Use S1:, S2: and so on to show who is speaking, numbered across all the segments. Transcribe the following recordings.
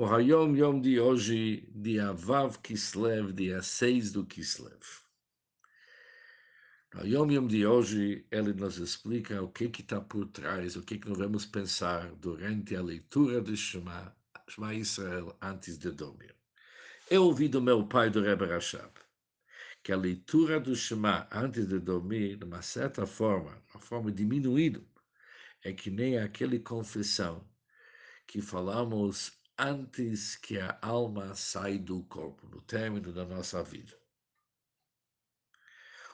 S1: O Hayom Yom de hoje, dia Vav Kislev, dia 6 do Kislev. O Hayom Yom de hoje, ele nos explica o que está por trás, o que, que nós vamos pensar durante a leitura do Shema, Shema Israel antes de dormir. Eu ouvi do meu pai, do Rebbe Rashab, que a leitura do Shema antes de dormir, de uma certa forma, uma forma diminuída, é que nem aquele confissão que falamos antes que a alma sai do corpo, no término da nossa vida.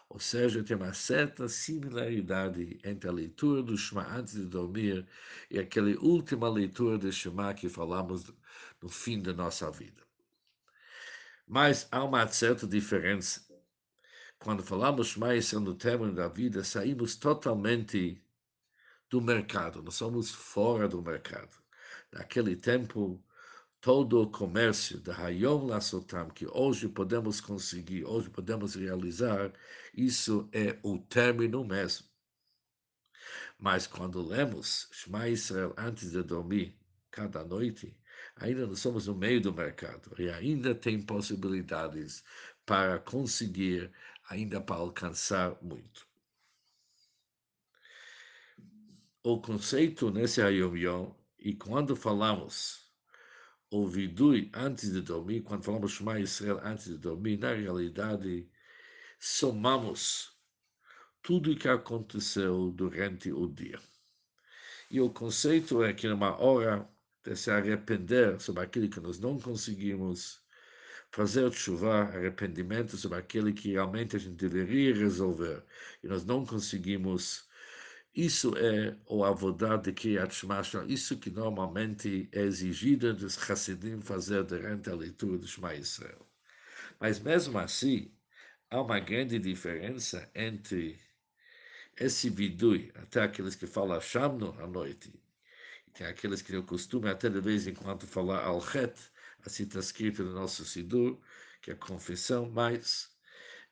S1: Ou seja, tem uma certa similaridade entre a leitura do Shema antes de dormir e aquela última leitura do Shema que falamos no fim da nossa vida. Mas há uma certa diferença. Quando falamos Shema isso no término da vida, saímos totalmente do mercado, nós somos fora do mercado. Naquele tempo, todo o comércio da Hayom Lassotam, que hoje podemos conseguir, hoje podemos realizar, isso é o término mesmo. Mas quando lemos Shema Israel antes de dormir, cada noite, ainda não somos no meio do mercado e ainda tem possibilidades para conseguir, ainda para alcançar muito. O conceito nesse Hayom Yom, e quando falamos o vidui antes de dormir, quando falamos Shema Israel antes de dormir, na realidade, somamos tudo o que aconteceu durante o dia. E o conceito é que numa hora de se arrepender sobre aquilo que nós não conseguimos, fazer chuva, arrependimento sobre aquilo que realmente a gente deveria resolver e nós não conseguimos isso é o avodá de Kriyat Shema, isso que normalmente é exigido dos Hassidim fazer durante a leitura do Shema Israel. Mas mesmo assim, há uma grande diferença entre esse vidui, até aqueles que falam Shamno à noite, e tem aqueles que têm o costume até de vez em quando falar Al-Het, assim está escrito no nosso Sidur, que é a confissão, mas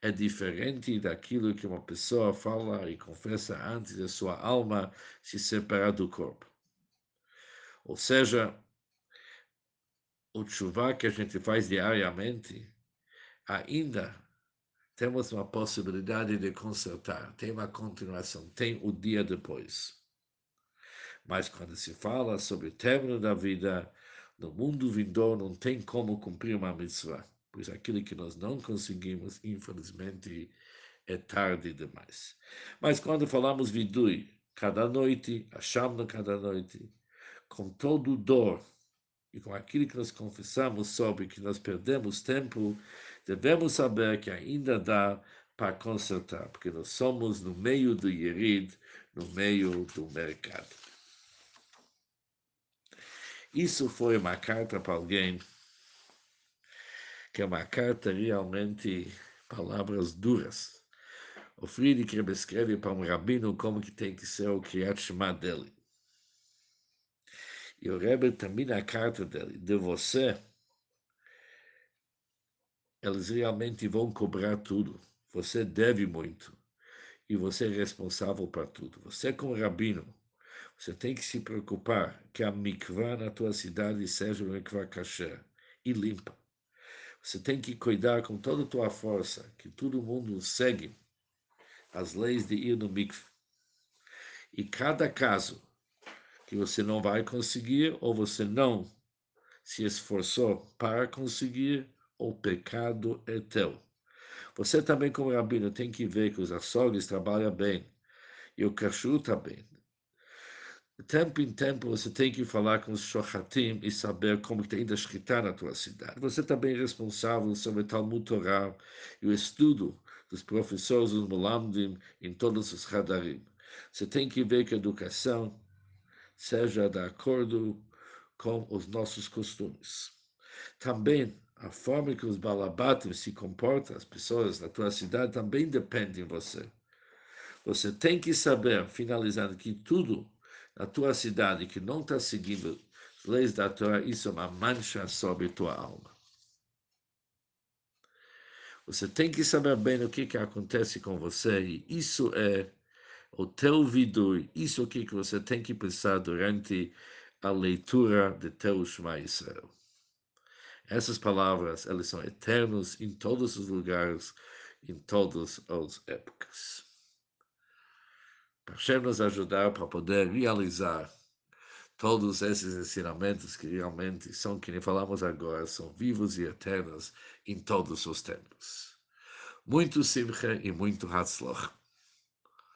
S1: é diferente daquilo que uma pessoa fala e confessa antes da sua alma se separar do corpo. Ou seja, o chuva que a gente faz diariamente, ainda temos uma possibilidade de consertar, tem uma continuação, tem o dia depois. Mas quando se fala sobre o término da vida, no mundo vindouro não tem como cumprir uma mitzvah pois aquilo que nós não conseguimos, infelizmente, é tarde demais. Mas quando falamos vidui, cada noite, achamos cada noite, com todo dor e com aquilo que nós confessamos sobre que nós perdemos tempo, devemos saber que ainda dá para consertar, porque nós somos no meio do Yerid, no meio do mercado. Isso foi uma carta para alguém que é uma carta realmente palavras duras. O Friedrich escreve para um rabino como que tem que ser o Kriyat Shema dele. E o Rebbe termina a carta dele, de você, eles realmente vão cobrar tudo. Você deve muito. E você é responsável por tudo. Você, como rabino, você tem que se preocupar que a mikvah na tua cidade seja uma mikvah kasher e limpa. Você tem que cuidar com toda a tua força que todo mundo segue as leis de ir no mikve. E cada caso que você não vai conseguir ou você não se esforçou para conseguir, o pecado é teu. Você também, como rabino, tem que ver que os açougues trabalham bem e o cachorro também. De tempo em tempo você tem que falar com os shohatim e saber como que ainda escritar na tua cidade. Você também é responsável sobre Talmud Torah e o estudo dos professores dos Mulamdim em todos os Hadarim. Você tem que ver que a educação seja de acordo com os nossos costumes. Também a forma que os balabatim se comportam, as pessoas na tua cidade, também depende de você. Você tem que saber, finalizando, que tudo na tua cidade que não está seguindo as leis da Torá, isso é uma mancha sobre tua alma. Você tem que saber bem o que, que acontece com você, e isso é o teu vidui, isso é que você tem que pensar durante a leitura de teu Shema Israel. Essas palavras, elas são eternas em todos os lugares, em todas as épocas. Hashem nos ajudar para poder realizar todos esses ensinamentos que realmente são, que nem falamos agora, são vivos e eternos em todos os tempos. Muito simcha e muito hatzloch.